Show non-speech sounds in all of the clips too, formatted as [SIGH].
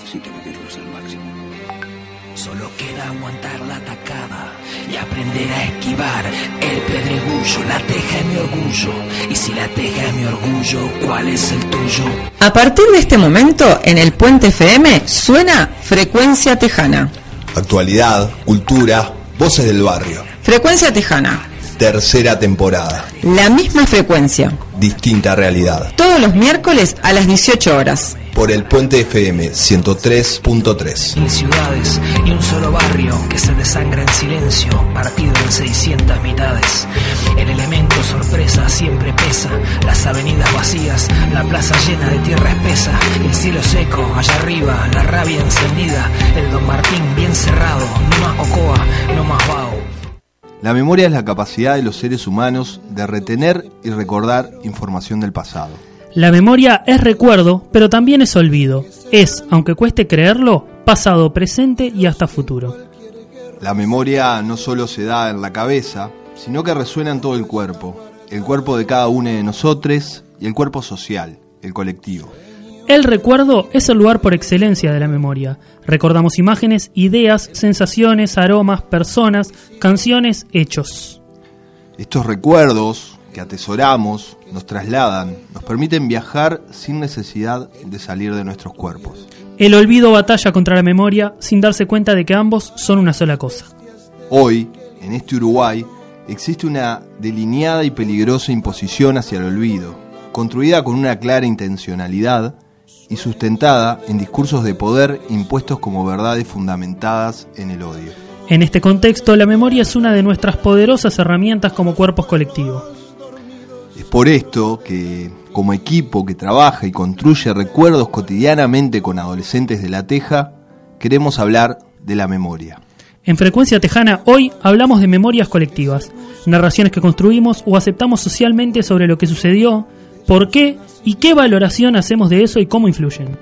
necesito vivirlos al máximo. Solo queda aguantar la atacada y aprender a esquivar el pedregullo. La teja es mi orgullo. Y si la teja es mi orgullo, ¿cuál es el tuyo? A partir de este momento, en el Puente FM suena Frecuencia Tejana. Actualidad, cultura, voces del barrio. Frecuencia Tejana. Tercera temporada. La misma frecuencia. Distinta realidad. Todos los miércoles a las 18 horas. Por el Puente FM 103.3. Mil ciudades y un solo barrio que se desangra en silencio, partido en 600 mitades. El elemento sorpresa siempre pesa, las avenidas vacías, la plaza llena de tierra espesa, el cielo seco allá arriba, la rabia encendida, el Don Martín bien cerrado, no más Ocoa, no más Bao. La memoria es la capacidad de los seres humanos de retener y recordar información del pasado. La memoria es recuerdo, pero también es olvido. Es, aunque cueste creerlo, pasado, presente y hasta futuro. La memoria no solo se da en la cabeza, sino que resuena en todo el cuerpo. El cuerpo de cada uno de nosotros y el cuerpo social, el colectivo. El recuerdo es el lugar por excelencia de la memoria. Recordamos imágenes, ideas, sensaciones, aromas, personas, canciones, hechos. Estos recuerdos que atesoramos nos trasladan, nos permiten viajar sin necesidad de salir de nuestros cuerpos. El olvido batalla contra la memoria sin darse cuenta de que ambos son una sola cosa. Hoy, en este Uruguay, existe una delineada y peligrosa imposición hacia el olvido, construida con una clara intencionalidad y sustentada en discursos de poder impuestos como verdades fundamentadas en el odio. En este contexto, la memoria es una de nuestras poderosas herramientas como cuerpos colectivos. Es por esto que, como equipo que trabaja y construye recuerdos cotidianamente con adolescentes de la Teja, queremos hablar de la memoria. En Frecuencia Tejana hoy hablamos de memorias colectivas, narraciones que construimos o aceptamos socialmente sobre lo que sucedió, por qué y qué valoración hacemos de eso y cómo influyen.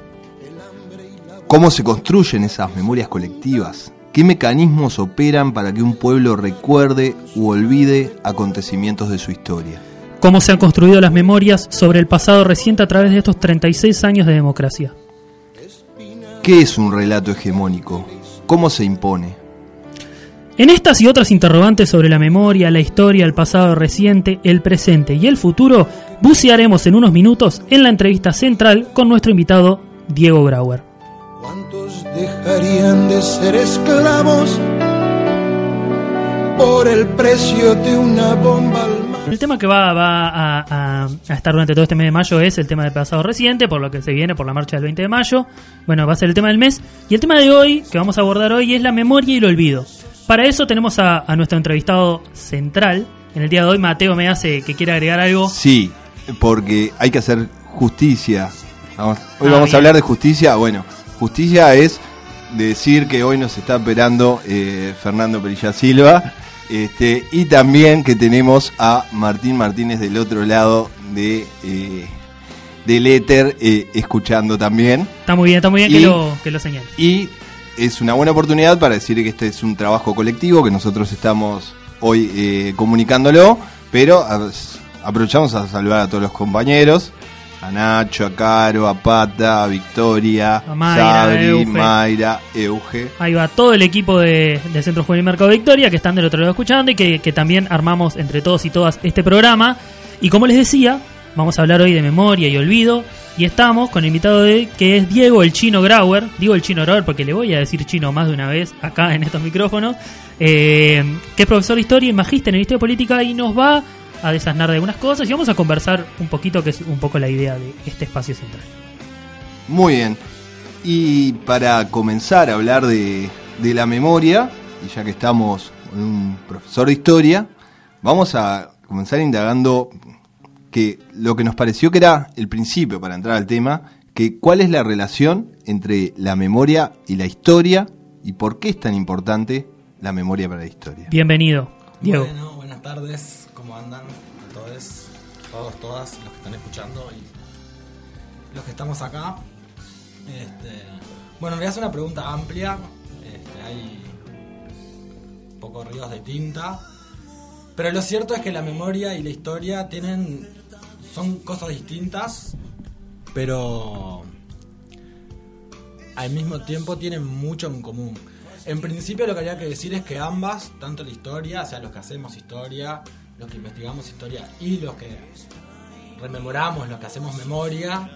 ¿Cómo se construyen esas memorias colectivas? ¿Qué mecanismos operan para que un pueblo recuerde u olvide acontecimientos de su historia? Cómo se han construido las memorias sobre el pasado reciente a través de estos 36 años de democracia. ¿Qué es un relato hegemónico? ¿Cómo se impone? En estas y otras interrogantes sobre la memoria, la historia, el pasado reciente, el presente y el futuro, bucearemos en unos minutos en la entrevista central con nuestro invitado Diego Grauer. ¿Cuántos dejarían de ser esclavos por el precio de una bomba al mar? El tema que va, va a, a- a estar durante todo este mes de mayo es el tema del pasado reciente, por lo que se viene por la marcha del 20 de mayo. Bueno, va a ser el tema del mes. Y el tema de hoy, que vamos a abordar hoy, es la memoria y el olvido. Para eso tenemos a, a nuestro entrevistado central. En el día de hoy, Mateo me hace que quiera agregar algo. Sí, porque hay que hacer justicia. Vamos- hoy Ah, vamos bien. a hablar de justicia. Bueno, justicia es decir que hoy nos está esperando eh, Fernando Perilla Silva. Este, y también que tenemos a Martín Martínez del otro lado de eh, del éter eh, escuchando también. Está muy bien, está muy bien que lo, que lo señale. Y es una buena oportunidad para decir que este es un trabajo colectivo, que nosotros estamos hoy eh, comunicándolo, pero aprovechamos a saludar a todos los compañeros, a Nacho, a Caro, a Pata, a Victoria, A Mayra, Sabri, Euge. Mayra, Euge. Ahí va todo el equipo de, del Centro Juvenil Mercado Victoria que están del otro lado escuchando y que, que también armamos entre todos y todas este programa. Y como les decía, vamos a hablar hoy de memoria y olvido. Y estamos con el invitado de que es Diego el Chino Grauer. Digo el Chino Grauer porque le voy a decir chino más de una vez acá en estos micrófonos. eh, que es profesor de historia y magíster en historia política y nos va a desasnar de algunas cosas y vamos a conversar un poquito, que es un poco la idea de este espacio central. Muy bien. Y para comenzar a hablar de la memoria, y ya que estamos con un profesor de historia, vamos a comenzar indagando que lo que nos pareció que era el principio para entrar al tema, que cuál es la relación entre la memoria y la historia y por qué es tan importante la memoria para la historia. Bienvenido, Diego. Bueno, buenas tardes, ¿cómo andan a todos, todos, todas los que están escuchando y los que estamos acá? Este, bueno, en realidad es una pregunta amplia, este, hay pocos ríos de tinta, pero lo cierto es que la memoria y la historia tienen, son cosas distintas, pero al mismo tiempo tienen mucho en común. En principio lo que habría que decir es que ambas, tanto la historia, o sea, los que hacemos historia, los que investigamos historia y los que rememoramos, los que hacemos memoria,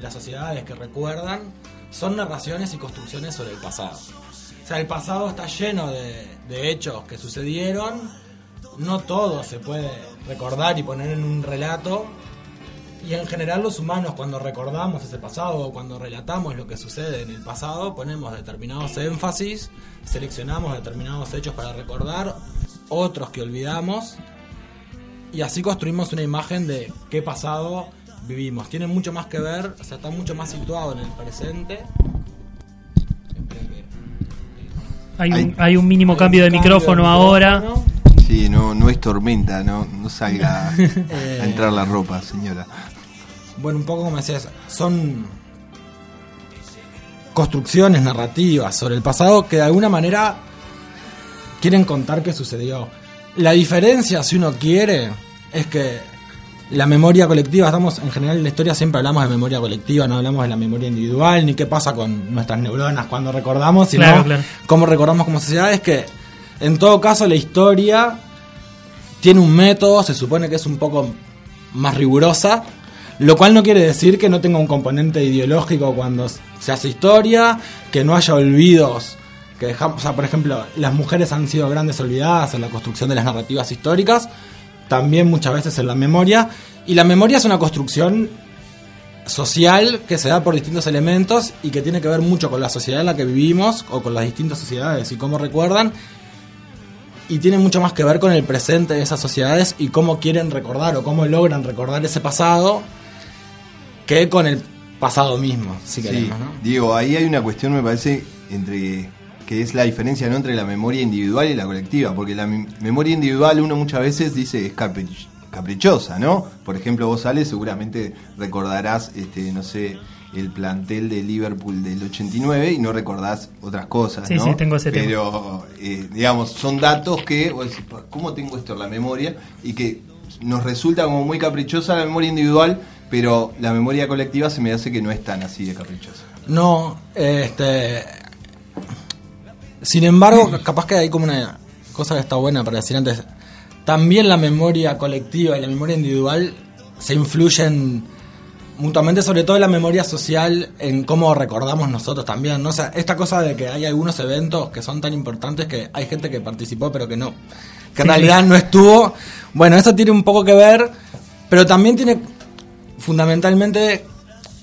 las sociedades que recuerdan, son narraciones y construcciones sobre el pasado. O sea, el pasado está lleno de, de hechos que sucedieron, no todo se puede recordar y poner en un relato, y en general los humanos cuando recordamos ese pasado o cuando relatamos lo que sucede en el pasado ponemos determinados énfasis, seleccionamos determinados hechos para recordar, otros que olvidamos y así construimos una imagen de qué pasado vivimos. Tiene mucho más que ver, o sea, está mucho más situado en el presente. Hay un, Hay- un mínimo Hay cambio de cambio micrófono ahora. micrófono. Sí, no, no es tormenta, no, no salga [LAUGHS] a entrar la ropa, señora. Bueno, un poco como decías, son construcciones narrativas sobre el pasado que de alguna manera quieren contar qué sucedió. La diferencia, si uno quiere, es que la memoria colectiva, estamos en general en la historia siempre hablamos de memoria colectiva, no hablamos de la memoria individual, ni qué pasa con nuestras neuronas cuando recordamos, sino Claro, claro. cómo recordamos como sociedad. Es que, en todo caso, la historia tiene un método, se supone que es un poco más rigurosa, lo cual no quiere decir que no tenga un componente ideológico cuando se hace historia, que no haya olvidos, que dejamos, o sea, por ejemplo, las mujeres han sido grandes olvidadas en la construcción de las narrativas históricas, también muchas veces en la memoria, y la memoria es una construcción social que se da por distintos elementos y que tiene que ver mucho con la sociedad en la que vivimos o con las distintas sociedades y cómo recuerdan y tiene mucho más que ver con el presente de esas sociedades y cómo quieren recordar o cómo logran recordar ese pasado que con el pasado mismo, si Sí, queremos, ¿no? Diego, ahí hay una cuestión, me parece, entre que es la diferencia ¿no? entre la memoria individual y la colectiva, porque la memoria individual uno muchas veces dice es caprich- caprichosa, ¿no? Por ejemplo, vos sales, seguramente recordarás, este, no sé, el plantel de Liverpool del 89 y no recordás otras cosas, Sí, ¿no? sí, tengo ese tema. Pero, eh, digamos, son datos que, vos decís, "Pa, ¿cómo tengo esto en la memoria? Y que nos resulta como muy caprichosa la memoria individual, pero la memoria colectiva se me hace que no es tan así de caprichosa. No, este. Sin embargo, capaz que hay como una cosa que está buena para decir antes. También la memoria colectiva y la memoria individual se influyen mutuamente, sobre todo la memoria social, en cómo recordamos nosotros también. ¿no? O sea, esta cosa de que hay algunos eventos que son tan importantes que hay gente que participó pero que no. Que en Sí. realidad no estuvo. Bueno, eso tiene un poco que ver, pero también tiene fundamentalmente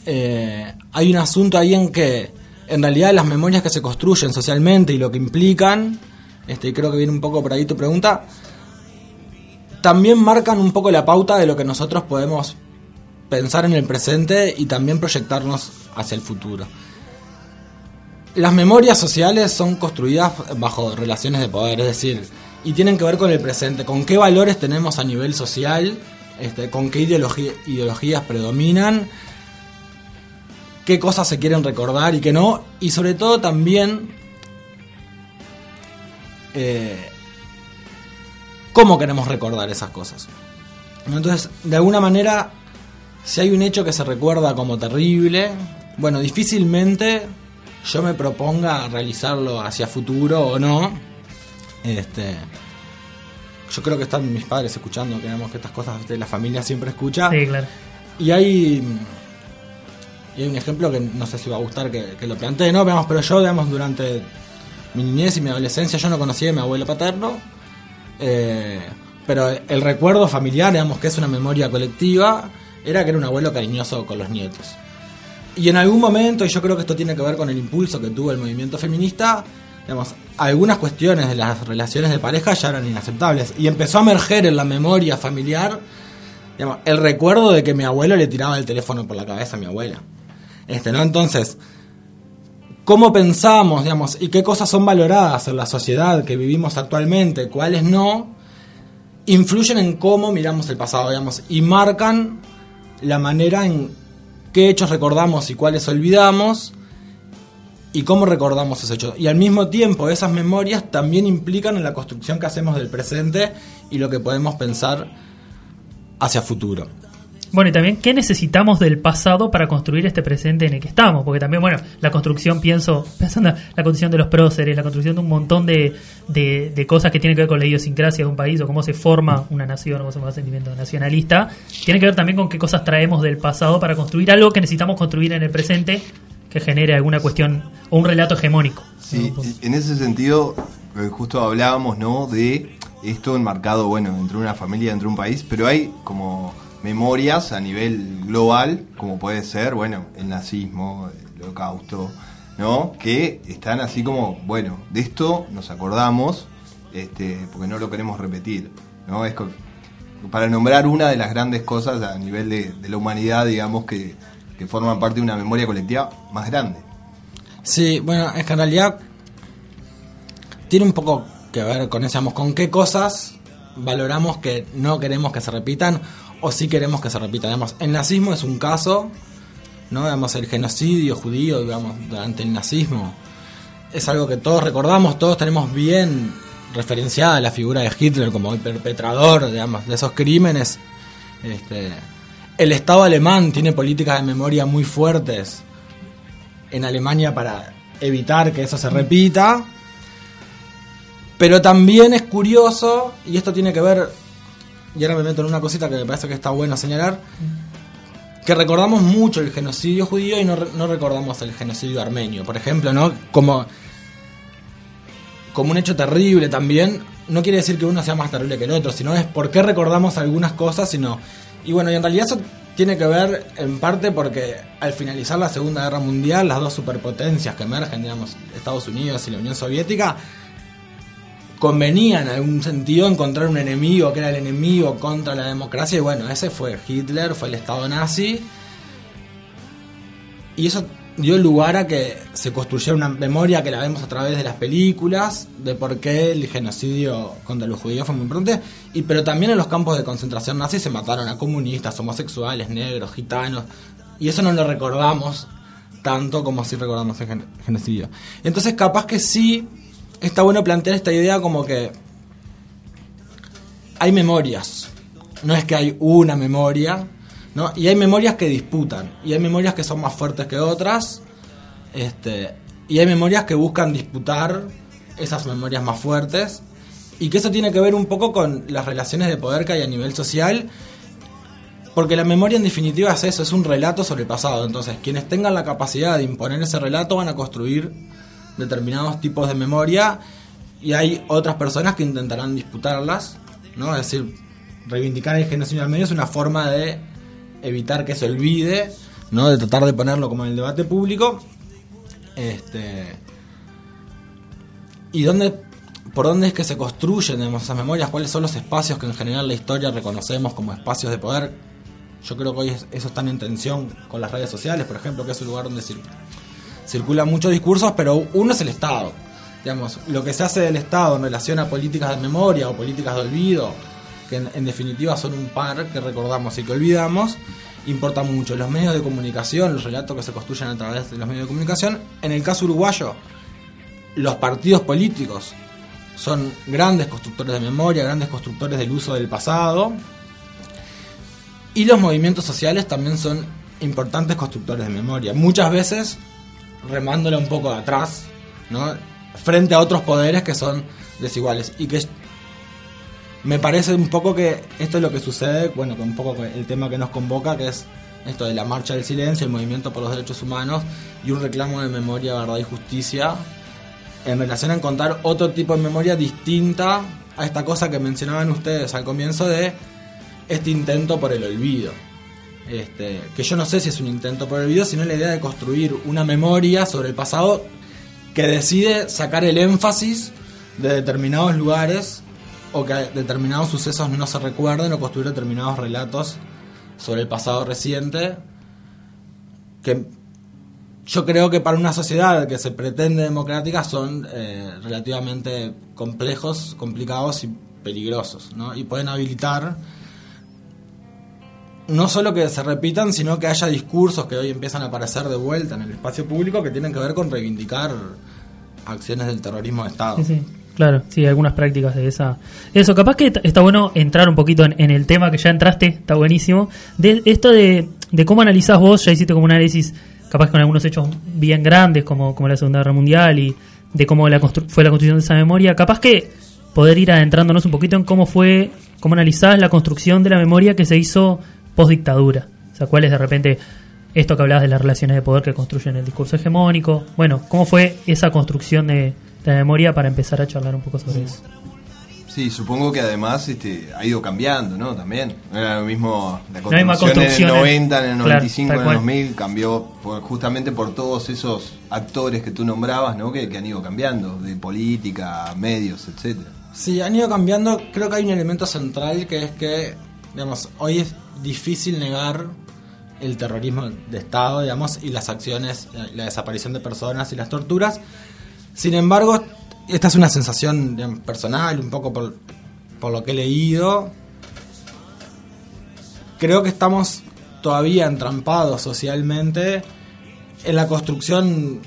eh, hay un asunto ahí en que en realidad las memorias que se construyen socialmente y lo que implican, este, creo que viene un poco por ahí tu pregunta, también marcan un poco la pauta de lo que nosotros podemos pensar en el presente y también proyectarnos hacia el futuro. Las memorias sociales son construidas bajo relaciones de poder, es decir, y tienen que ver con el presente, con qué valores tenemos a nivel social, este, con qué ideología- ideologías predominan, qué cosas se quieren recordar y qué no, y sobre todo también eh, cómo queremos recordar esas cosas. Entonces, de alguna manera, si hay un hecho que se recuerda como terrible, bueno, difícilmente yo me proponga realizarlo hacia futuro o no. Este, yo creo que están mis padres escuchando, que digamos que estas cosas de la familia siempre escucha. Sí, claro. Y hay, y hay un ejemplo que no sé si va a gustar que, que lo plantee, ¿no? Veamos, pero yo, digamos, durante mi niñez y mi adolescencia yo no conocía a mi abuelo paterno. eh, pero el recuerdo familiar, digamos, que es una memoria colectiva, era que era un abuelo cariñoso con los nietos. Y en algún momento, y yo creo que esto tiene que ver con el impulso que tuvo el movimiento feminista, digamos, algunas cuestiones de las relaciones de pareja ya eran inaceptables. Y empezó a emerger en la memoria familiar el recuerdo de que mi abuelo le tiraba el teléfono por la cabeza a mi abuela. Este, ¿no? Entonces, ¿cómo pensamos, digamos, y qué cosas son valoradas en la sociedad que vivimos actualmente, cuáles no? Influyen en cómo miramos el pasado, digamos, y marcan la manera en qué hechos recordamos y cuáles olvidamos y cómo recordamos esos hechos. Y al mismo tiempo esas memorias también implican en la construcción que hacemos del presente y lo que podemos pensar hacia futuro. Bueno, y también, ¿qué necesitamos del pasado para construir este presente en el que estamos? Porque también, bueno, la construcción, pienso, [LAUGHS] pensando en la construcción de los próceres, la construcción de un montón de, de, de cosas que tienen que ver con la idiosincrasia de un país o cómo se forma una nación, cómo se forma el sentimiento nacionalista, tiene que ver también con qué cosas traemos del pasado para construir algo que necesitamos construir en el presente que genere alguna cuestión o un relato hegemónico. Sí, ¿no? en ese sentido, eh, justo hablábamos, ¿no? De esto enmarcado, bueno, entre una familia, entre un país, pero hay como memorias a nivel global, como puede ser, bueno, el nazismo, el holocausto, ¿no? Que están así como, bueno, de esto nos acordamos, este, porque no lo queremos repetir, ¿no? Es para nombrar una de las grandes cosas a nivel de, de la humanidad, digamos, que, que forman parte de una memoria colectiva más grande. Sí, bueno, es que en realidad tiene un poco que ver con eso, con qué cosas valoramos que no queremos que se repitan o sí queremos que se repitan. Digamos, el nazismo es un caso, ¿no? Digamos, el genocidio judío, digamos, durante el nazismo. Es algo que todos recordamos, todos tenemos bien referenciada la figura de Hitler como el perpetrador, digamos, de esos crímenes. Este, el Estado alemán tiene políticas de memoria muy fuertes en Alemania para evitar que eso se repita. Pero también es curioso, y esto tiene que ver, y ahora me meto en una cosita que me parece que está bueno señalar, que recordamos mucho el genocidio judío y no, no recordamos el genocidio armenio, por ejemplo, ¿no? Como, como un hecho terrible también, no quiere decir que uno sea más terrible que el otro, sino es por qué recordamos algunas cosas, sino... Y bueno, y en realidad eso tiene que ver en parte porque al finalizar la Segunda Guerra Mundial, las dos superpotencias que emergen, digamos, Estados Unidos y la Unión Soviética, convenía en algún sentido encontrar un enemigo que era el enemigo contra la democracia. Y bueno, ese fue Hitler, fue el Estado nazi. Y eso dio lugar a que se construyera una memoria que la vemos a través de las películas de por qué el genocidio contra los judíos fue muy importante y pero también en los campos de concentración nazi se mataron a comunistas, homosexuales, negros, gitanos y eso no lo recordamos tanto como si recordamos el gen- genocidio. Entonces capaz que sí está bueno plantear esta idea como que hay memorias. No es que hay una memoria, Y hay memorias que disputan. Y hay memorias que son más fuertes que otras. Este, y hay memorias que buscan disputar esas memorias más fuertes. Y que eso tiene que ver un poco con las relaciones de poder que hay a nivel social. Porque la memoria en definitiva es eso, es un relato sobre el pasado. Entonces, quienes tengan la capacidad de imponer ese relato van a construir determinados tipos de memoria y hay otras personas que intentarán disputarlas, ¿no? Es decir, reivindicar el genocidio armenio es una forma de evitar que se olvide, ¿no? De tratar de ponerlo como en el debate público. Este ¿Y dónde por dónde es que se construyen esas memorias? ¿Cuáles son los espacios que en general la historia reconocemos como espacios de poder? Yo creo que hoy es- eso está en tensión con las redes sociales, por ejemplo, que es un lugar donde cir- circulan muchos discursos, pero uno es el Estado. Digamos, lo que se hace del Estado en relación a políticas de memoria o políticas de olvido, que en, definitiva son un par que recordamos y que olvidamos, importa mucho. Los medios de comunicación, los relatos que se construyen a través de los medios de comunicación, en el caso uruguayo, los partidos políticos son grandes constructores de memoria, grandes constructores del uso del pasado, y los movimientos sociales también son importantes constructores de memoria. Muchas veces remándola un poco de atrás, ¿no? Frente a otros poderes que son desiguales. Y que me parece un poco que esto es lo que sucede, bueno, con un poco el tema que nos convoca, que es esto de la marcha del silencio, el movimiento por los derechos humanos y un reclamo de memoria, verdad y justicia en relación a encontrar otro tipo de memoria distinta a esta cosa que mencionaban ustedes al comienzo de este intento por el olvido. Este, que yo no sé si es un intento por el olvido, sino la idea de construir una memoria sobre el pasado que decide sacar el énfasis de determinados lugares o que determinados sucesos no se recuerden o construir determinados relatos sobre el pasado reciente que yo creo que para una sociedad que se pretende democrática son eh, relativamente complejos, complicados y peligrosos, ¿no? Y pueden habilitar no solo que se repitan, sino que haya discursos que hoy empiezan a aparecer de vuelta en el espacio público que tienen que ver con reivindicar acciones del terrorismo de Estado. Claro, sí, algunas prácticas de esa. Eso, capaz que está bueno entrar un poquito en, el tema que ya entraste, está buenísimo. De esto de, de cómo analizás vos, ya hiciste como un análisis, capaz con algunos hechos bien grandes, como, como la Segunda Guerra Mundial y de cómo la fue la construcción de esa memoria. Capaz que poder ir adentrándonos un poquito en cómo fue, cómo analizás la construcción de la memoria que se hizo post dictadura. O sea, cuál es de repente esto que hablabas de las relaciones de poder que construyen el discurso hegemónico. Bueno, ¿cómo fue esa construcción de, de la memoria para empezar a charlar un poco sobre eso? Sí, supongo que además este, ha ido cambiando, ¿no? También. No era lo mismo la construcción en el construcciones. 90, en el Claro, 95, tal en el cual. 2000, cambió por- justamente por todos esos actores que tú nombrabas, ¿no? Que, que han ido cambiando, de política, medios, etcétera. Sí, han ido cambiando. Creo que hay un elemento central que es que, digamos, hoy es difícil negar el terrorismo de Estado, digamos, y las acciones, la, la desaparición de personas y las torturas. Sin embargo, esta es una sensación personal, un poco por, por lo que he leído. Creo que estamos todavía entrampados socialmente en la construcción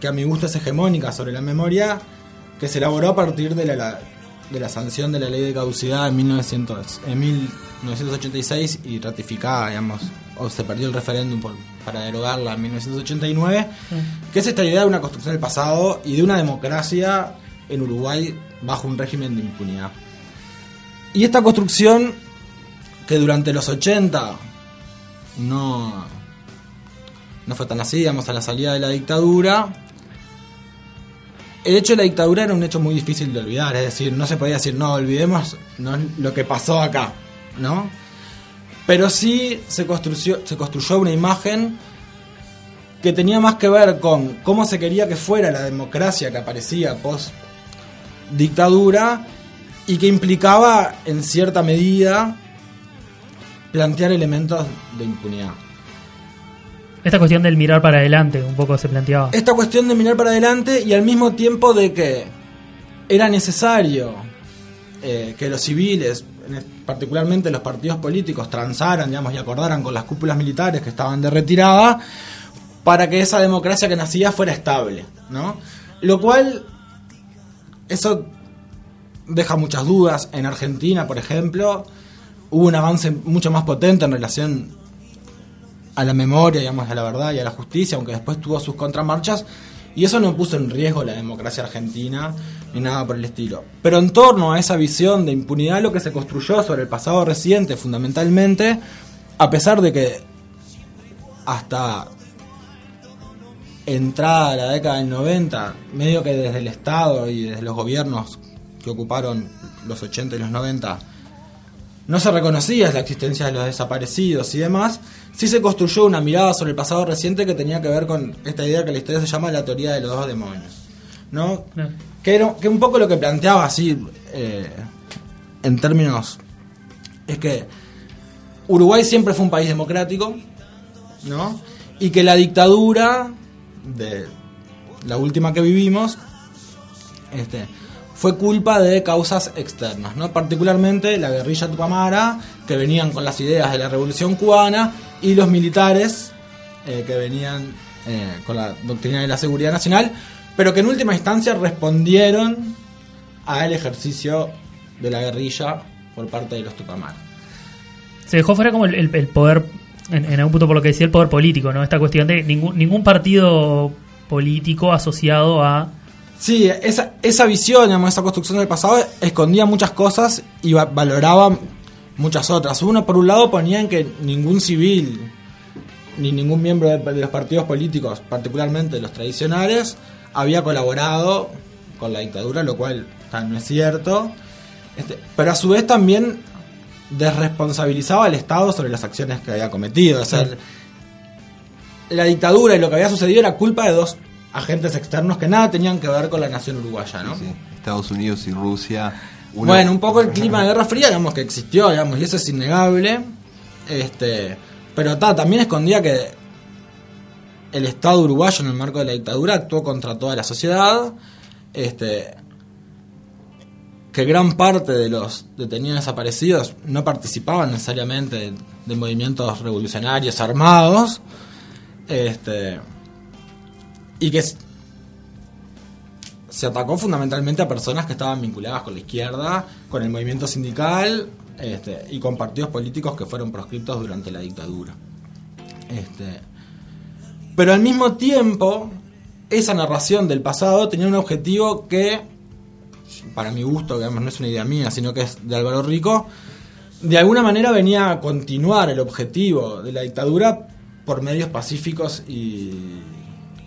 que a mi gusto es hegemónica sobre la memoria, que se elaboró a partir de la- de la sanción de la ley de caducidad en, 1900, en 1986 y ratificada, digamos, o se perdió el referéndum por- para derogarla en 1989, que es esta idea de una construcción del pasado y de una democracia en Uruguay bajo un régimen de impunidad. Y esta construcción que durante los 80 no, no fue tan así, digamos, a la salida de la dictadura, el hecho de la dictadura era un hecho muy difícil de olvidar, es decir, no se podía decir, no, olvidemos lo que pasó acá, ¿no? Pero sí se construyó, se construyó una imagen que tenía más que ver con cómo se quería que fuera la democracia que aparecía post dictadura y que implicaba en cierta medida plantear elementos de impunidad. Esta cuestión del mirar para adelante, un poco se planteaba. esta cuestión de mirar para adelante y al mismo tiempo de que era necesario eh, que los civiles, en- particularmente los partidos políticos, transaran digamos, y acordaran con las cúpulas militares que estaban de retirada para que esa democracia que nacía fuera estable. ¿no? Lo cual, eso deja muchas dudas. En Argentina, por ejemplo, hubo un avance mucho más potente en relación a la memoria, digamos, a la verdad y a la justicia, aunque después tuvo sus contramarchas, y eso no puso en riesgo la democracia argentina ni nada por el estilo. Pero en torno a esa visión de impunidad, lo que se construyó sobre el pasado reciente, fundamentalmente, a pesar de que hasta entrada la década del 90, medio que desde el Estado y desde los gobiernos que ocuparon los 80 y los 90, no se reconocía la existencia de los desaparecidos y demás, sí se construyó una mirada sobre el pasado reciente que tenía que ver con esta idea que la historia se llama la teoría de los dos demonios. ¿no? Que, era, que un poco lo que planteaba así, eh, en términos, es que Uruguay siempre fue un país democrático, ¿no? Y que la dictadura de la última que vivimos, este, fue culpa de causas externas, ¿no? particularmente la guerrilla tupamara, que venían con las ideas de la revolución cubana, y los militares, eh, que venían eh, con la doctrina de la seguridad nacional, pero que en última instancia respondieron al ejercicio de la guerrilla por parte de los tupamara. Se dejó fuera como el poder, en, en algún punto por lo que decía el poder político, ¿no? Esta cuestión de ningún, ningún partido político asociado a... Sí, esa, esa visión, digamos, esa construcción del pasado escondía muchas cosas y va- valoraba muchas otras. Uno, por un lado, ponía en que ningún civil ni ningún miembro de, de los partidos políticos, particularmente los tradicionales, había colaborado con la dictadura, lo cual no es cierto. Este, pero a su vez también desresponsabilizaba al Estado sobre las acciones que había cometido. O sea, la dictadura y lo que había sucedido era culpa de dos agentes externos que nada tenían que ver con la nación uruguaya, ¿no? Sí, Estados Unidos y Rusia. Bueno, un poco el clima de Guerra Fría, digamos que existió, digamos, y eso es innegable. Este, pero ta, también escondía que el Estado uruguayo en el marco de la dictadura actuó contra toda la sociedad. Este, que gran parte de los detenidos desaparecidos no participaban necesariamente de, de movimientos revolucionarios armados. Este, y que se atacó fundamentalmente a personas que estaban vinculadas con la izquierda, con el movimiento sindical este, y con partidos políticos que fueron proscriptos durante la dictadura. Este, pero al mismo tiempo, esa narración del pasado tenía un objetivo que, para mi gusto, digamos, no es una idea mía, sino que es de Álvaro Rico, de alguna manera venía a continuar el objetivo de la dictadura por medios pacíficos y,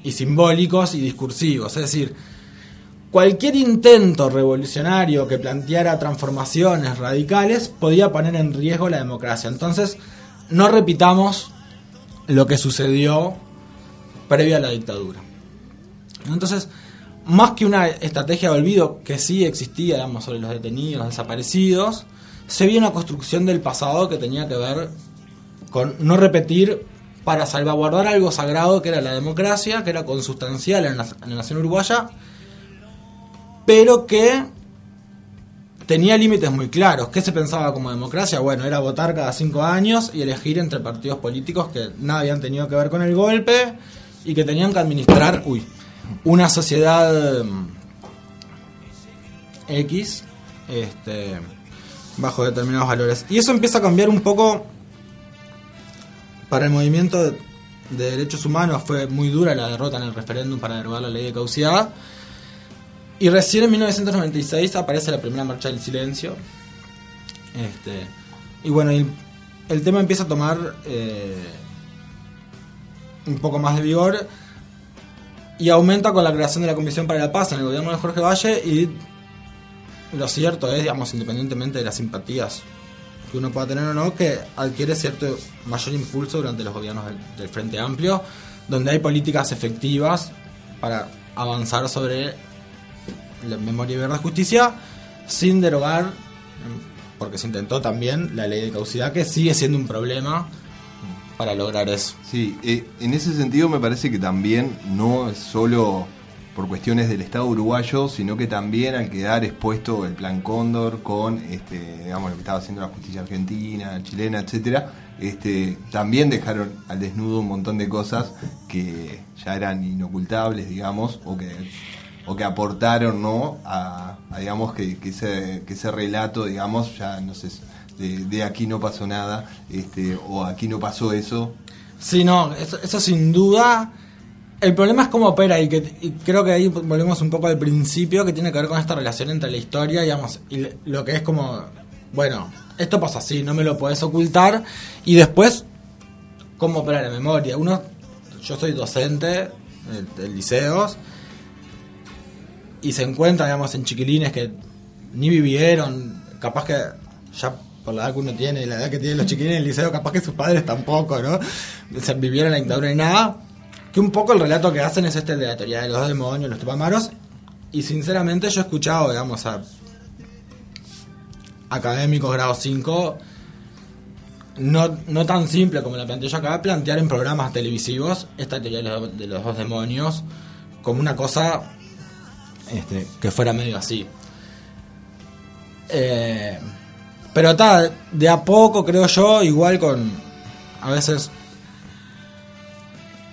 y simbólicos y discursivos. Es decir, cualquier intento revolucionario que planteara transformaciones radicales podía poner en riesgo la democracia. Entonces, no repitamos lo que sucedió previo a la dictadura. Entonces, más que una estrategia de olvido que sí existía, sobre los detenidos, desaparecidos, se vio una construcción del pasado que tenía que ver con no repetir para salvaguardar algo sagrado que era la democracia, que era consustancial en la, en la nación uruguaya, pero que tenía límites muy claros. ¿Qué se pensaba como democracia? Bueno, era votar cada cinco años y elegir entre partidos políticos que nada habían tenido que ver con el golpe y que tenían que administrar, uy, una sociedad mm, X, este, bajo determinados valores. Y eso empieza a cambiar un poco para el movimiento de, de derechos humanos. Fue muy dura la derrota en el referéndum para derogar la ley de causidad. Y recién en 1996 aparece la primera marcha del silencio. Este, y bueno, el, el tema empieza a tomar eh, un poco más de vigor y aumenta con la creación de la Comisión para la Paz en el gobierno de Jorge Valle y lo cierto es, digamos, independientemente de las simpatías que uno pueda tener o no, que adquiere cierto mayor impulso durante los gobiernos del, Frente Amplio, donde hay políticas efectivas para avanzar sobre la memoria y verdad justicia sin derogar, porque se intentó también la ley de causidad, que sigue siendo un problema para lograr eso. Sí, eh, en ese sentido me parece que también no es solo por cuestiones del Estado uruguayo, sino que también al quedar expuesto el Plan Cóndor con este, digamos, lo que estaba haciendo la justicia argentina, chilena, etcétera, este, también dejaron al desnudo un montón de cosas que ya eran inocultables, digamos, o que o que aportaron no a, digamos que, que, ese, que ese relato digamos ya no sé de, de aquí no pasó nada este o aquí no pasó eso Sí, no, eso, eso sin duda. El problema es cómo opera y, que, y creo que ahí volvemos un poco al principio que tiene que ver con esta relación entre la historia, digamos, y lo que es como, bueno, esto pasa así, no me lo puedes ocultar, y después, cómo opera la memoria. Uno, yo soy docente de, liceos, y se encuentra, digamos, en chiquilines que ni vivieron, capaz que ya por la edad que uno tiene, la edad que tienen los chiquilines en el liceo, capaz que sus padres tampoco, ¿no? Se vivieron la dictadura y nada. Que un poco el relato que hacen es este de la teoría de los demonios, los tupamaros. Y sinceramente yo he escuchado, digamos, a académicos grado 5, no, no tan simple como la planteo yo acá, plantear en programas televisivos esta teoría de los, de los dos demonios como una cosa este, que fuera medio así. Eh, pero está, de a poco creo yo, igual con... A veces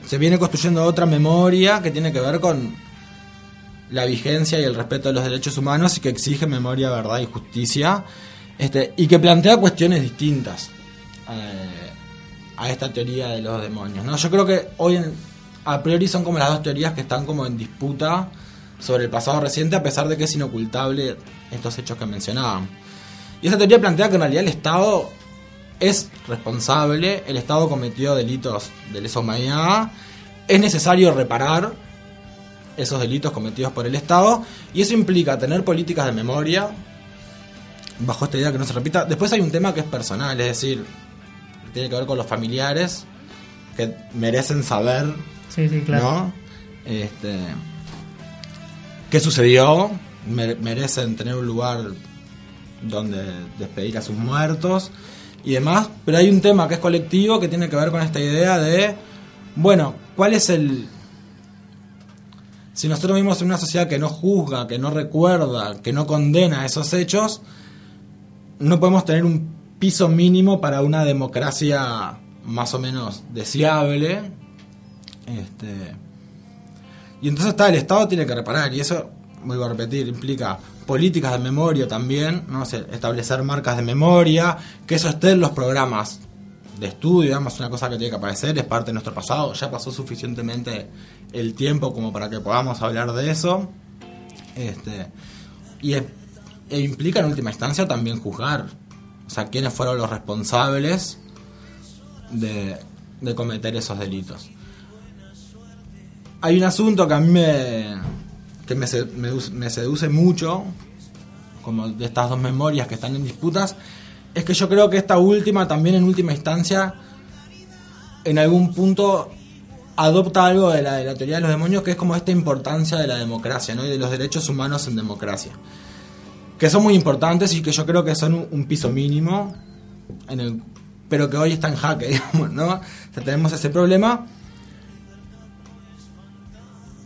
se viene construyendo otra memoria que tiene que ver con la vigencia y el respeto de los derechos humanos y que exige memoria, verdad y justicia, este, y que plantea cuestiones distintas eh, a esta teoría de los demonios. ¿no? Yo creo que hoy en, a priori son como las dos teorías que están como en disputa sobre el pasado reciente, a pesar de que es inocultable estos hechos que mencionaban. Y esa teoría plantea que en realidad el Estado es responsable, el Estado cometió delitos de lesa humanidad, es necesario reparar esos delitos cometidos por el Estado, y eso implica tener políticas de memoria, bajo esta idea que no se repita. Después hay un tema que es personal, es decir, tiene que ver con los familiares, que merecen saber, Sí, sí, claro. ¿no? Este, qué sucedió, mere- merecen tener un lugar donde despedir a sus muertos y demás, pero hay un tema que es colectivo que tiene que ver con esta idea de, bueno, ¿cuál es el... Si nosotros vivimos en una sociedad que no juzga, que no recuerda, que no condena esos hechos, no podemos tener un piso mínimo para una democracia más o menos deseable. Este, y entonces está, el Estado tiene que reparar, y eso vuelvo a repetir, implica políticas de memoria también, no sé, establecer marcas de memoria, que eso esté en los programas de estudio, digamos, una cosa que tiene que aparecer, es parte de nuestro pasado, ya pasó suficientemente el tiempo como para que podamos hablar de eso. Este, y e, e implica en última instancia también juzgar, o sea, quiénes fueron los responsables de, de cometer esos delitos. Hay un asunto que a mí me, que me, me, me seduce mucho, como de estas dos memorias que están en disputas, es que yo creo que esta última, también en última instancia, en algún punto adopta algo de la, de la teoría de los demonios, que es como esta importancia de la democracia, ¿no? Y de los derechos humanos en democracia. Que son muy importantes y que yo creo que son un, piso mínimo, pero que hoy está en jaque, [LAUGHS] digamos, ¿no? O sea, tenemos ese problema.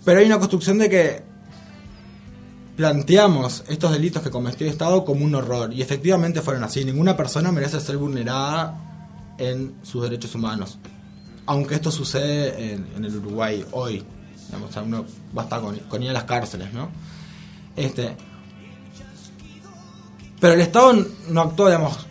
Pero hay una construcción de que planteamos estos delitos que cometió el Estado como un horror. Y efectivamente fueron así. Ninguna persona merece ser vulnerada en sus derechos humanos. Aunque esto sucede en, en el Uruguay hoy. Digamos, uno basta con, con ir a las cárceles, ¿no? Este, pero el Estado no actuó, digamos,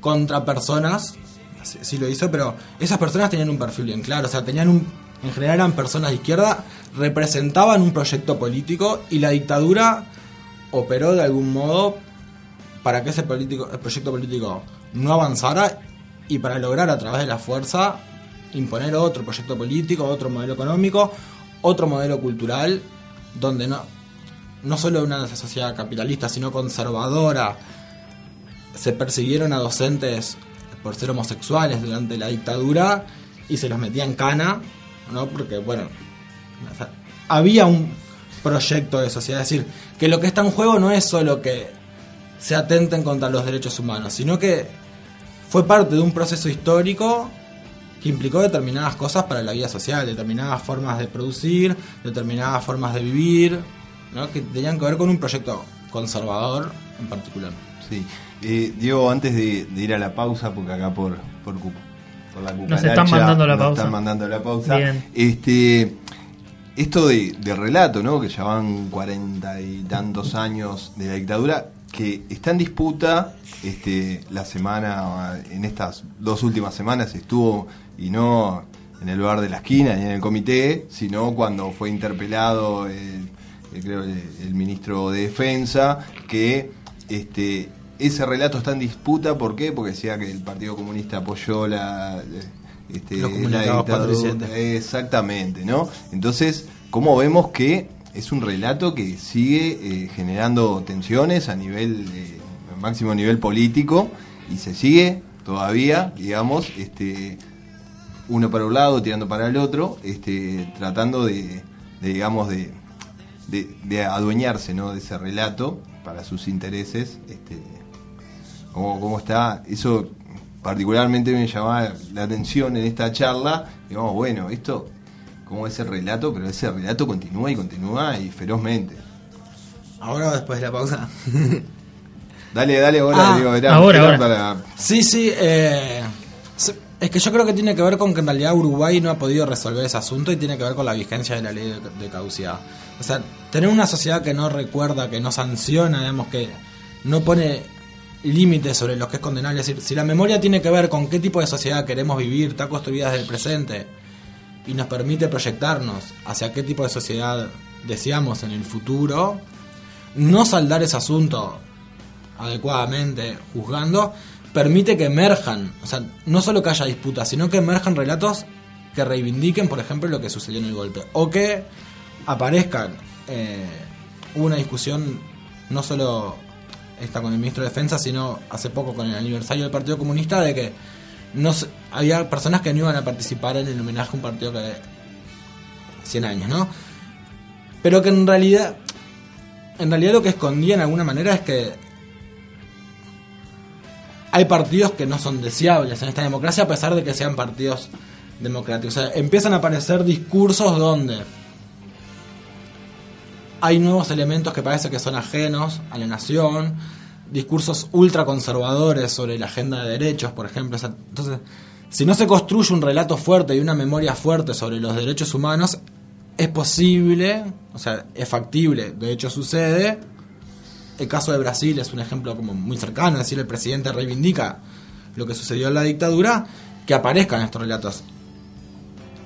contra personas, sí, sí lo hizo, pero esas personas tenían un perfil bien claro, o sea, tenían un, en general eran personas de izquierda, representaban un proyecto político y la dictadura operó de algún modo para que ese político, el proyecto político no avanzara y para lograr a través de la fuerza imponer otro proyecto político, otro modelo económico, otro modelo cultural, donde no, no solo una sociedad capitalista, sino conservadora, se persiguieron a docentes por ser homosexuales durante la dictadura y se los metía en cana, ¿no? Porque, bueno, había un proyecto de sociedad, es decir, que lo que está en juego no es solo que se atenten contra los derechos humanos, sino que fue parte de un proceso histórico que implicó determinadas cosas para la vida social, determinadas formas de producir, determinadas formas de vivir, ¿no? que tenían que ver con un proyecto conservador en particular. Sí. Eh, Diego, antes de, de ir a la pausa, porque acá por, por, por la Nos están mandando la nos pausa. están mandando la pausa. Bien. Este, esto de, de relato, ¿no? Que ya van cuarenta y tantos años de la dictadura, que está en disputa. Este, la semana, en estas dos últimas semanas estuvo, y no en el bar de la esquina ni en el comité, sino cuando fue interpelado el, el- creo el, el ministro de Defensa, que este, ese relato está en disputa, ¿por qué? Porque decía que el Partido Comunista apoyó la, este, Los la comunicados dictadura. 4-7. Exactamente, ¿no? Entonces, ¿cómo vemos que es un relato que sigue eh, generando tensiones a nivel, eh, máximo nivel político y se sigue todavía, digamos, este, uno para un lado, tirando para el otro, este, tratando de, de, digamos, de, de, de adueñarse, ¿no? De ese relato para sus intereses, este, cómo, cómo está, eso particularmente me llamaba la atención en esta charla, digamos, bueno, esto como ese relato, pero ese relato continúa y continúa y ferozmente. Ahora o después de la pausa. [LAUGHS] Dale, dale, ahora, Ah, digo, verá, ahora, ahora. para- Sí, sí. eh, es que yo creo que tiene que ver con que en realidad Uruguay no ha podido resolver ese asunto y tiene que ver con la vigencia de la ley de, de caducidad. O sea, tener una sociedad que no recuerda, que no sanciona, digamos que no pone límites sobre lo que es condenable. Es decir, si la memoria tiene que ver con qué tipo de sociedad queremos vivir, está construida desde el presente y nos permite proyectarnos hacia qué tipo de sociedad deseamos en el futuro, no saldar ese asunto adecuadamente juzgando, permite que emerjan, o sea, no solo que haya disputas, sino que emerjan relatos que reivindiquen, por ejemplo, lo que sucedió en el golpe, o que aparezcan eh, una discusión no solo esta con el ministro de Defensa, sino hace poco con el aniversario del Partido Comunista de que no había personas que no iban a participar en el homenaje a un partido que 100 años, ¿no? Pero que en realidad en realidad lo que escondía en alguna manera es que hay partidos que no son deseables en esta democracia a pesar de que sean partidos democráticos. O sea, empiezan a aparecer discursos donde hay nuevos elementos que parece que son ajenos a la nación, discursos ultraconservadores sobre la agenda de derechos, por ejemplo. Entonces, si no se construye un relato fuerte y una memoria fuerte sobre los derechos humanos, es posible, o sea, es factible, de hecho sucede. El caso de Brasil es un ejemplo como muy cercano, es decir, el presidente reivindica lo que sucedió en la dictadura, que aparezcan estos relatos.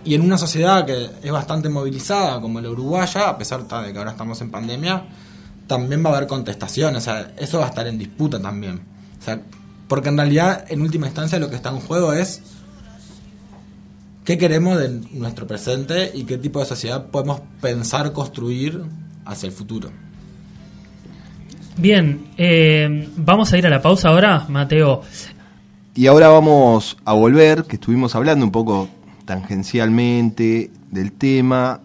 Y en una sociedad que es bastante movilizada como la uruguaya, a pesar de que ahora estamos en pandemia, también va a haber contestación, o sea, eso va a estar en disputa también. O sea, porque en realidad, en última instancia, lo que está en juego es qué queremos de nuestro presente y qué tipo de sociedad podemos pensar construir hacia el futuro. Bien, eh, vamos a ir a la pausa ahora, Mateo. Y ahora vamos a volver, que estuvimos hablando un poco tangencialmente del tema,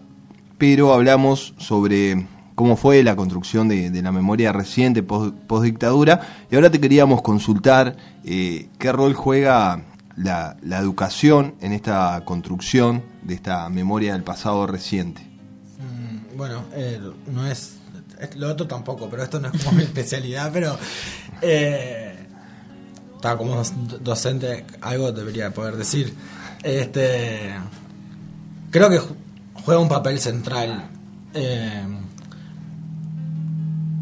pero hablamos sobre cómo fue la construcción de, la memoria reciente post dictadura y ahora te queríamos consultar eh, qué rol juega la, la, educación en esta construcción de esta memoria del pasado reciente. Mm, bueno, eh, no es, lo otro tampoco, pero esto no es como mi [LAUGHS] especialidad, pero eh, como docente algo debería poder decir. Este, creo que juega un papel central. Eh,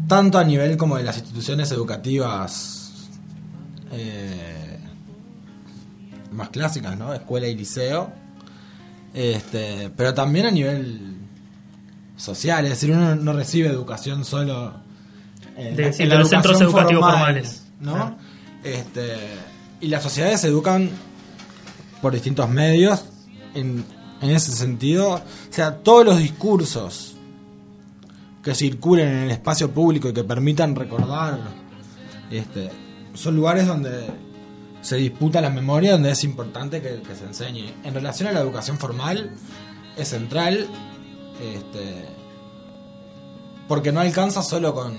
tanto a nivel como de las instituciones educativas eh, más clásicas, ¿no? Escuela y liceo. Este, pero también a nivel social, es decir, uno no recibe educación solo en, de, en los centros educativos formales, ¿no? Este, y las sociedades se educan por distintos medios en, en ese sentido. O sea, todos los discursos que circulen en el espacio público y que permitan recordar este, son lugares donde se disputa la memoria, donde es importante que, se enseñe. En relación a la educación formal, es central, este, porque no alcanza solo con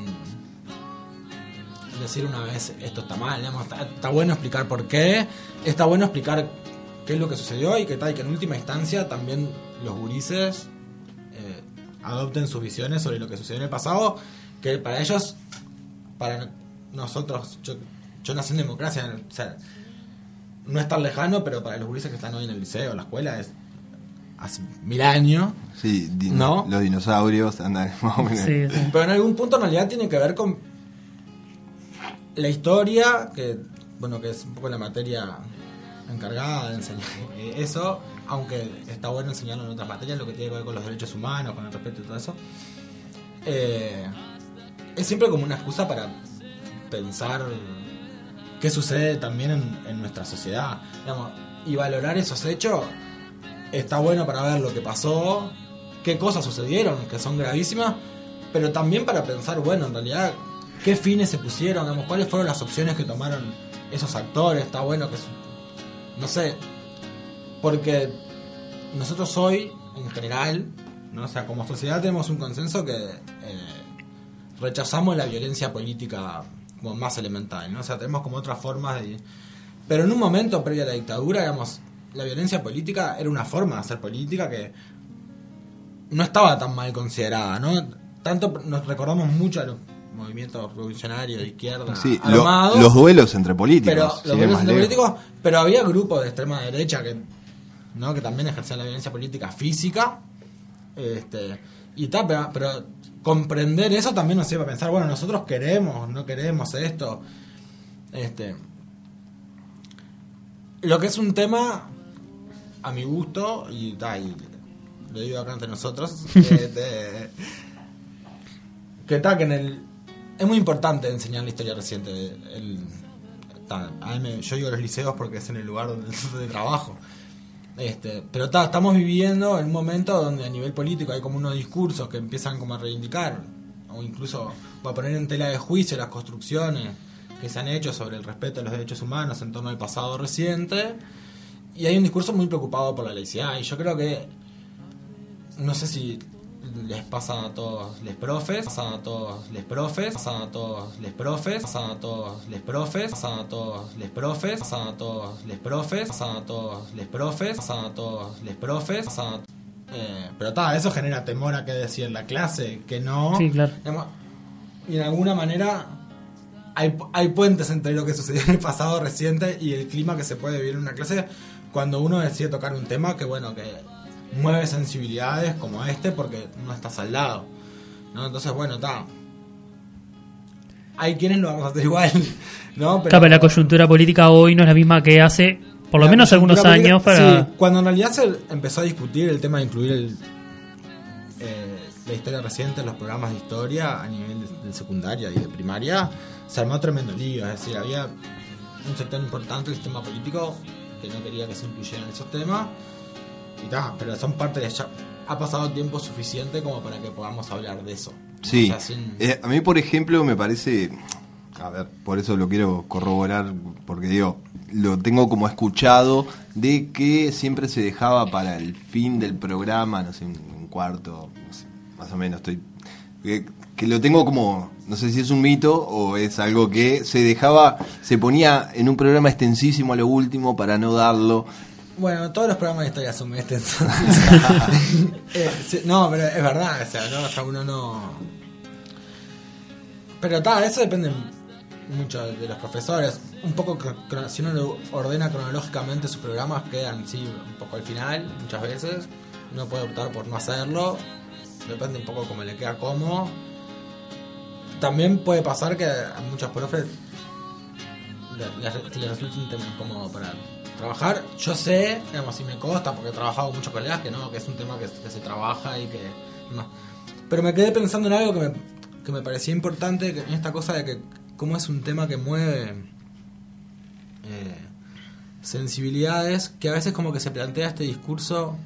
decir una vez esto está mal, está, está, bueno explicar por qué, está bueno explicar qué es lo que sucedió y que tal, y que en última instancia también los gurises adopten sus visiones sobre lo que sucedió en el pasado, que para ellos, para nosotros, yo, yo nací en democracia, o sea, no es tan lejano, pero para los gurises que están hoy en el liceo, en la escuela, es hace mil años. Sí, ¿no? los dinosaurios andan [LAUGHS] más o menos. Sí, sí. Pero en algún punto en realidad tiene que ver con la historia, que bueno, que es un poco la materia encargada de enseñar [LAUGHS] eso, aunque está bueno enseñarlo en otras materias, lo que tiene que ver con los derechos humanos, con el respeto y todo eso, eh, es siempre como una excusa para pensar qué sucede también en, nuestra sociedad. Y valorar esos hechos está bueno para ver lo que pasó, qué cosas sucedieron, que son gravísimas, pero también para pensar, bueno, en realidad, qué fines se pusieron, digamos, cuáles fueron las opciones que tomaron esos actores, está bueno que, no sé, porque nosotros hoy, en general, ¿no? o como sociedad tenemos un consenso que eh, rechazamos la violencia política como más elemental, ¿no? O sea, tenemos como otras formas de... Pero en un momento previo a la dictadura, digamos, la violencia política era una forma de hacer política que no estaba tan mal considerada, ¿no? Tanto nos recordamos mucho a los movimientos revolucionarios de izquierda sí, armados, los duelos entre políticos. Pero, los duelos entre políticos, pero había grupos de extrema derecha que ¿no? que también ejercían la violencia política física. Este, y tal, pero, comprender eso también nos lleva a pensar, bueno, nosotros queremos, no queremos esto. Este, lo que es un tema, a mi gusto, y, y lo digo acá entre nosotros, [LAUGHS] este, que está que en el... Es muy importante enseñar la historia reciente. El, yo digo los liceos porque es en el lugar donde, [LAUGHS] donde trabajo. Este, pero estamos viviendo en un momento donde a nivel político hay como unos discursos que empiezan como a reivindicar o incluso a poner en tela de juicio las construcciones que se han hecho sobre el respeto a los derechos humanos en torno al pasado reciente y hay un discurso muy preocupado por la laicidad y yo creo que no sé si les pasa a todos les profes, pasa a todos les profes, pasa a todos les profes, pasa a todos les profes, pasa a todos les profes, pasa a todos les profes, pasa a todos les profes, pasa a todos les profes, pasa a eh, pero está, eso genera temor a qué decir en la clase, que no. Sí, claro. Y de alguna manera hay, hay puentes entre lo que sucedió en el pasado reciente y el clima que se puede vivir en una clase cuando uno decide tocar un tema que, bueno, que mueve sensibilidades como este porque no estás al lado. ¿no? Entonces, bueno, está. Hay quienes lo vamos a hacer igual, ¿no? Pero la coyuntura política hoy no es la misma que hace por lo menos algunos años para... sí, cuando en realidad se empezó a discutir el tema de incluir el, eh, la historia reciente en los programas de historia a nivel de, de secundaria y de primaria, se armó tremendo lío. Es decir, había un sector importante del sistema político que no quería que se incluyeran esos temas. Y pero son parte de ya. Ha pasado tiempo suficiente como para que podamos hablar de eso. Sí, O sea, sin- Eh, a mí por ejemplo me parece, a ver, por eso lo quiero corroborar, porque digo, lo tengo como escuchado de que siempre se dejaba para el fin del programa, no sé, un, un cuarto, no sé, más o menos, estoy... Que, que lo tengo como, no sé si es un mito o es algo que se dejaba, se ponía en un programa extensísimo a lo último para no darlo. Bueno, todos los programas de historia son este, entonces. [LAUGHS] Eh, no, pero es verdad, o sea, no, o sea, uno no. Pero tal, eso depende mucho de los profesores. Un poco, si uno lo ordena cronológicamente sus programas, quedan, sí, un poco al final, muchas veces. Uno puede optar por no hacerlo. Depende un poco cómo le queda cómodo. También puede pasar que a muchos profes le- les, les resulta un tema incómodo para trabajar. Yo sé, digamos, si me consta, porque he trabajado con muchos colegas, que no, que es un tema que, se trabaja y que no. Pero me quedé pensando en algo que me, que me parecía importante, en esta cosa de que cómo es un tema que mueve eh, sensibilidades, que a veces como que se plantea este discurso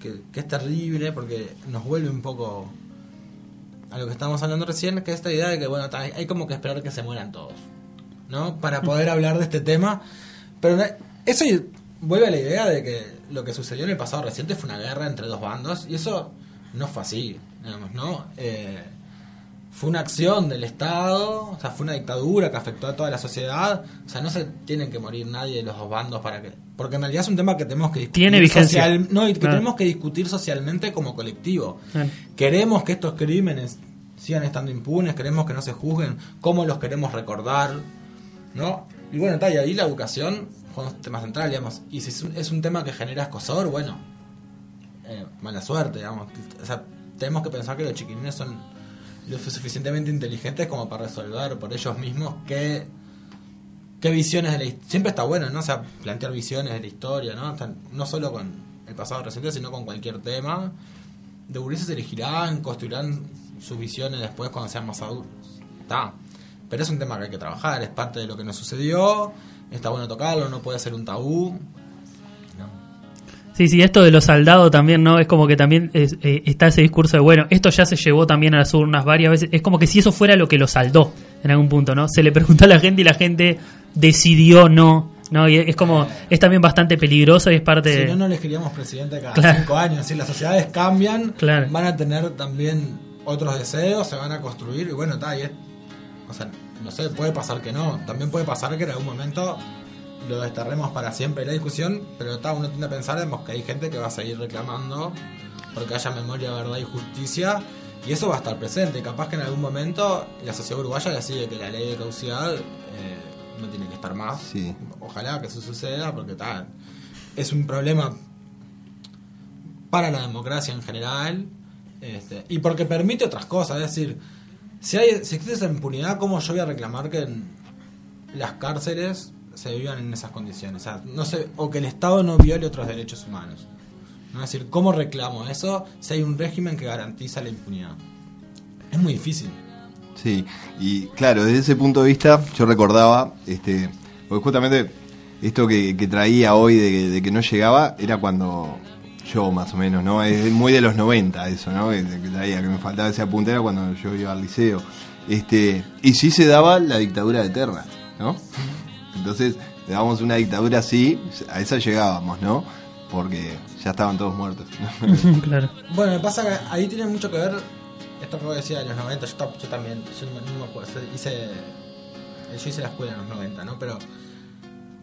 que, que es terrible, porque nos vuelve un poco a lo que estábamos hablando recién, que es esta idea de que, bueno, hay como que esperar que se mueran todos, ¿no? Para poder hablar de este tema. Pero eso vuelve a la idea de que lo que sucedió en el pasado reciente fue una guerra entre dos bandos, y eso no fue así, digamos, ¿no? Eh, fue una acción del Estado, o sea, fue una dictadura que afectó a toda la sociedad, o sea, no se tienen que morir nadie de los dos bandos para que... Porque en realidad es un tema que tenemos que discutir Tiene vigencia. social- no, y que Claro. tenemos que discutir socialmente como colectivo. Claro. Queremos que estos crímenes sigan estando impunes, queremos que no se juzguen, cómo los queremos recordar, ¿no? Y bueno, está, y ahí la educación un tema central, digamos. Y si es un, es un tema que genera escosor, bueno, eh, mala suerte, digamos. O sea, tenemos que pensar que los chiquilines son lo suficientemente inteligentes como para resolver por ellos mismos qué, qué visiones de la his- Siempre está bueno, ¿no? O sea, plantear visiones de la historia, ¿no? No solo con el pasado reciente, sino con cualquier tema. De gurises se elegirán, construirán sus visiones después cuando sean más adultos. Está. Pero es un tema que hay que trabajar, es parte de lo que nos sucedió, está bueno tocarlo, no puede ser un tabú. Sí, sí, esto de los saldados también, ¿no? Es como que también es- eh, está ese discurso de, bueno, esto ya se llevó también a las urnas varias veces. Es como que si eso fuera lo que lo saldó en algún punto, ¿no? Se le preguntó a la gente y la gente decidió no, ¿no? Y es como, es también bastante peligroso y es parte Si de... no, no les queríamos presidente cada Claro. cinco años. Si las sociedades cambian, Claro. van a tener también otros deseos, se van a construir y bueno, está. y es- O sea, no sé, puede pasar que no. También puede pasar que en algún momento lo desterremos para siempre la discusión, pero está, uno tiende a pensar que hay gente que va a seguir reclamando porque haya memoria, verdad y justicia. Y eso va a estar presente. Capaz que en algún momento la sociedad uruguaya decide que la ley de caducidad eh, no tiene que estar más. Sí. Ojalá que eso suceda porque está, es un problema para la democracia en general este, y porque permite otras cosas. Es decir, si, hay, si existe esa impunidad, ¿cómo yo voy a reclamar que en las cárceles se vivan en esas condiciones? O, no sé, o que el Estado no viole otros derechos humanos. ¿no? Es decir, ¿cómo reclamo eso si hay un régimen que garantiza la impunidad? Es muy difícil. Sí, y claro, desde ese punto de vista yo recordaba, este, porque justamente esto que, traía hoy de que no llegaba era cuando yo más o menos, ¿no? Es muy de los 90 eso, ¿no? Que, que traía, que me faltaba ese apunte era cuando yo iba al liceo. Este, y sí se daba la dictadura de Terra, ¿no? Entonces, le dábamos una dictadura así, a esa llegábamos, ¿no? Porque ya estaban todos muertos. [LAUGHS] claro. Bueno, me pasa que ahí tiene mucho que ver esto que vos decías de los 90. Yo, ta- yo también, yo no, me- no me acuerdo, hice, yo hice la escuela en los 90, ¿no? Pero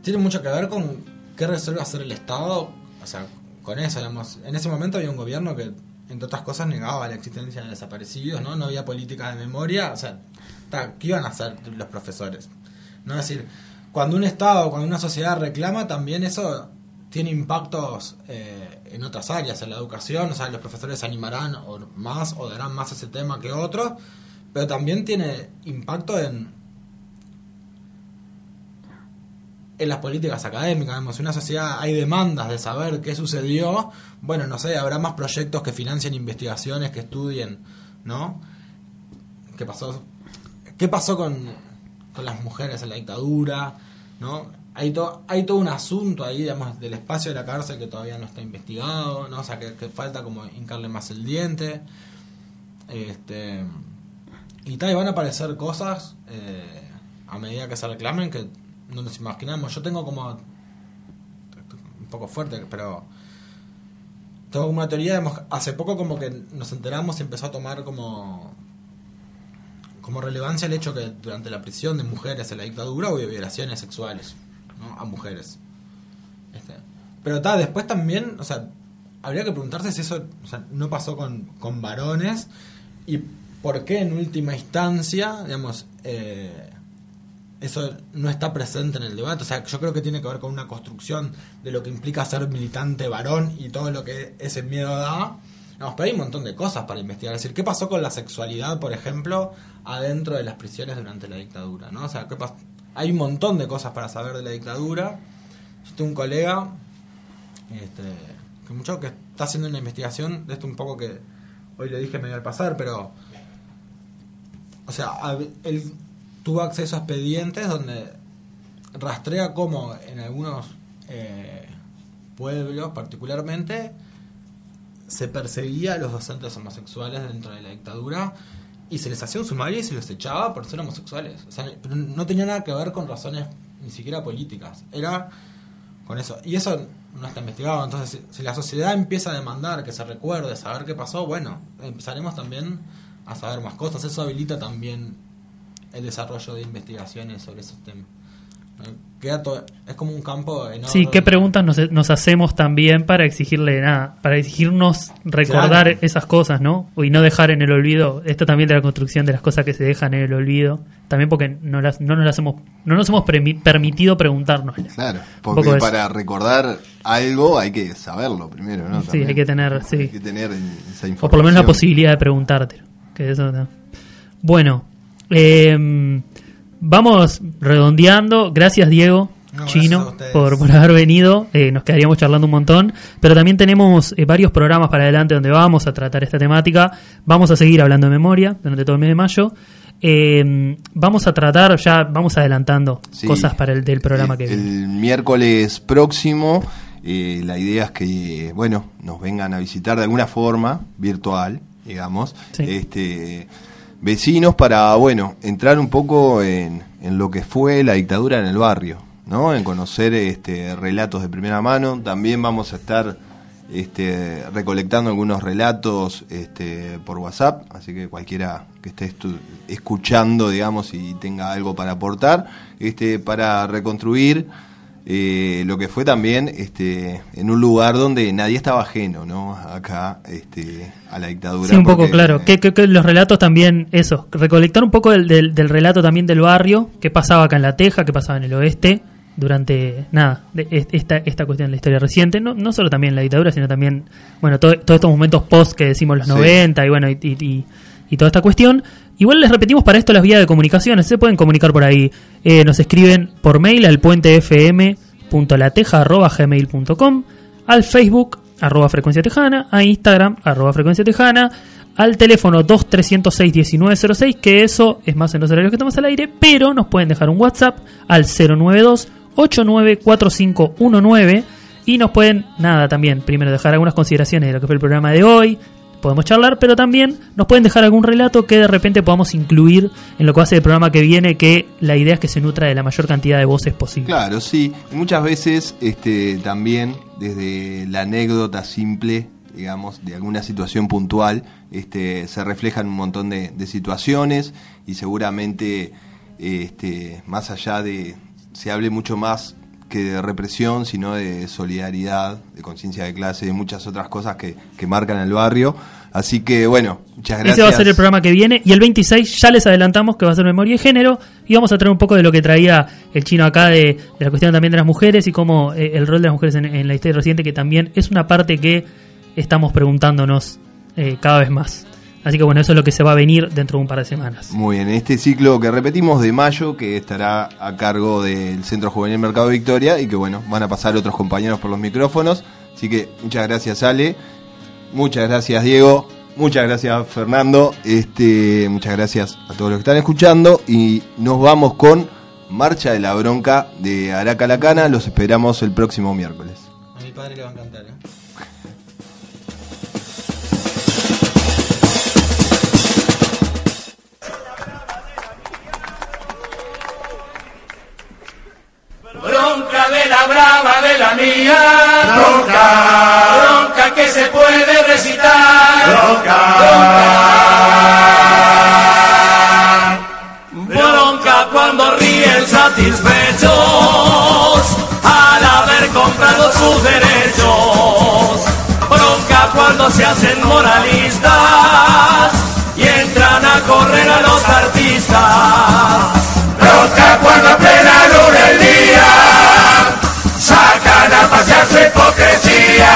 tiene mucho que ver con qué resuelve hacer el Estado, o sea, En ese momento había un gobierno que, entre otras cosas, negaba la existencia de desaparecidos, ¿no? No había política de memoria, o sea, ¿qué iban a hacer los profesores? ¿No? Decir, cuando un Estado, cuando una sociedad reclama, también eso tiene impactos eh, en otras áreas, en la educación, o sea, los profesores se animarán o más o darán más ese tema que otros, pero también tiene impacto en, en las políticas académicas. En una sociedad hay demandas de saber qué sucedió, bueno, no sé, habrá más proyectos que financien investigaciones, que estudien, ¿no? ¿Qué pasó, qué pasó con, con las mujeres en la dictadura? ¿no? hay, to, hay todo un asunto ahí, digamos, del espacio de la cárcel que todavía no está investigado, ¿no? O sea, que, falta como hincarle más el diente. Este, y tal, y van a aparecer cosas eh, a medida que se reclamen que no nos imaginamos. Yo tengo como. un poco fuerte, pero. Tengo como una teoría, hace poco como que nos enteramos y empezó a tomar como como relevancia el hecho que durante la prisión de mujeres en la dictadura hubo violaciones sexuales a mujeres. Este, pero tal, después también, o sea, habría que preguntarse si eso no pasó con, con varones y por qué en última instancia, digamos, eh, eso no está presente en el debate. O sea, yo creo que tiene que ver con una construcción de lo que implica ser militante varón y todo lo que ese miedo da. Vamos, pero hay un montón de cosas para investigar. Es decir, ¿qué pasó con la sexualidad, por ejemplo, adentro de las prisiones durante la dictadura? ¿no? O sea, ¿qué pasó? hay un montón de cosas para saber de la dictadura. Yo tengo un colega este, que mucho que está haciendo una investigación de esto un poco que hoy le dije medio al pasar, pero o sea, él tuvo acceso a expedientes donde rastrea cómo en algunos eh, pueblos particularmente se perseguía a los docentes homosexuales dentro de la dictadura y se les hacía un sumario y se los echaba por ser homosexuales. No tenía nada que ver con razones ni siquiera políticas. Era con eso. Y eso no está investigado. Entonces, si, la sociedad empieza a demandar que se recuerde, saber qué pasó, bueno, empezaremos también a saber más cosas. Eso habilita también el desarrollo de investigaciones sobre esos temas es como un campo enorme. Sí, ¿qué preguntas nos, hacemos también para exigirle nada? Para exigirnos recordar esas cosas, ¿no? Y no dejar en el olvido, esto también de la construcción de las cosas que se dejan en el olvido, también porque no, las, no nos las hemos, no nos hemos permitido preguntarnos. Claro, porque para recordar algo hay que saberlo primero, ¿no? sí, hay que tener, sí. Hay que tener esa información. O por lo menos la posibilidad de preguntártelo. Que eso, Bueno, eh, Vamos redondeando. Gracias, Diego. Chino, por, por, haber venido. Eh, nos quedaríamos charlando un montón. Pero también tenemos eh, varios programas para adelante donde vamos a tratar esta temática. Vamos a seguir hablando de memoria durante todo el mes de mayo. Eh, vamos a tratar, ya vamos adelantando cosas para el del programa que viene. El miércoles próximo, la idea es que, bueno, nos vengan a visitar de alguna forma, virtual, digamos. Este vecinos para, bueno, entrar un poco en, en, lo que fue la dictadura en el barrio, ¿no? En conocer este, relatos de primera mano. También vamos a estar este, recolectando algunos relatos este, por WhatsApp, así que cualquiera que esté escuchando, digamos, y tenga algo para aportar, este, para reconstruir eh, lo que fue también este, en un lugar donde nadie estaba ajeno, ¿no? Acá, este, a la dictadura. Sí, un poco, claro. Que, los relatos también, eso, recolectar un poco del, del, relato también del barrio, qué pasaba acá en La Teja, qué pasaba en el oeste, durante, nada, esta, esta cuestión de la historia reciente, no, no solo también la dictadura, sino también, bueno, todos estos momentos post que decimos los 90 y bueno, y, y, y toda esta cuestión. Igual les repetimos para esto las vías de comunicación, se pueden comunicar por ahí. Eh, nos escriben por mail al puentefm.lateja.gmail.com, al Facebook arroba frecuencia tejana, a Instagram arroba frecuencia tejana, al teléfono 2306-1906, que eso es más en los horarios que estamos al aire, pero nos pueden dejar un WhatsApp al 092 894519 y nos pueden, nada, también, primero dejar algunas consideraciones de lo que fue el programa de hoy, podemos charlar, pero también nos pueden dejar algún relato que de repente podamos incluir en lo que hace el programa que viene, que la idea es que se nutra de la mayor cantidad de voces posible. Claro, sí. Muchas veces este, también desde la anécdota simple, digamos, de alguna situación puntual, este, se reflejan un montón de, situaciones y seguramente este, más allá de, se hable mucho más que de represión, sino de solidaridad, de conciencia de clase, de muchas otras cosas que, que marcan el barrio. Así que bueno, muchas gracias. Ese va a ser el programa que viene. Y el 26 ya les adelantamos que va a ser Memoria y Género. Y vamos a traer un poco de lo que traía el chino acá de, de la cuestión también de las mujeres y cómo eh, el rol de las mujeres en, en la historia reciente, que también es una parte que estamos preguntándonos eh, cada vez más. Así que bueno, eso es lo que se va a venir dentro de un par de semanas. Muy bien, este ciclo que repetimos de mayo, que estará a cargo del Centro Juvenil Mercado Victoria y que bueno, van a pasar otros compañeros por los micrófonos. Así que muchas gracias Ale, muchas gracias Diego, muchas gracias Fernando, este, muchas gracias a todos los que están escuchando y nos vamos con Marcha de la Bronca de Araca Lacana, los esperamos el próximo miércoles. A mi padre le va a encantar, ¿eh? La brava de la mía. Bronca. Bronca que se puede recitar. Bronca. Bronca cuando ríen satisfechos al haber comprado sus derechos. Bronca cuando se hacen moralistas y entran a correr a los artistas. Bronca cuando plena luz del día pasear su hipocresía.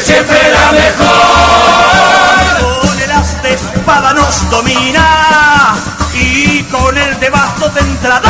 Siempre la mejor. Con el as de espada nos domina y con el de basto te entra.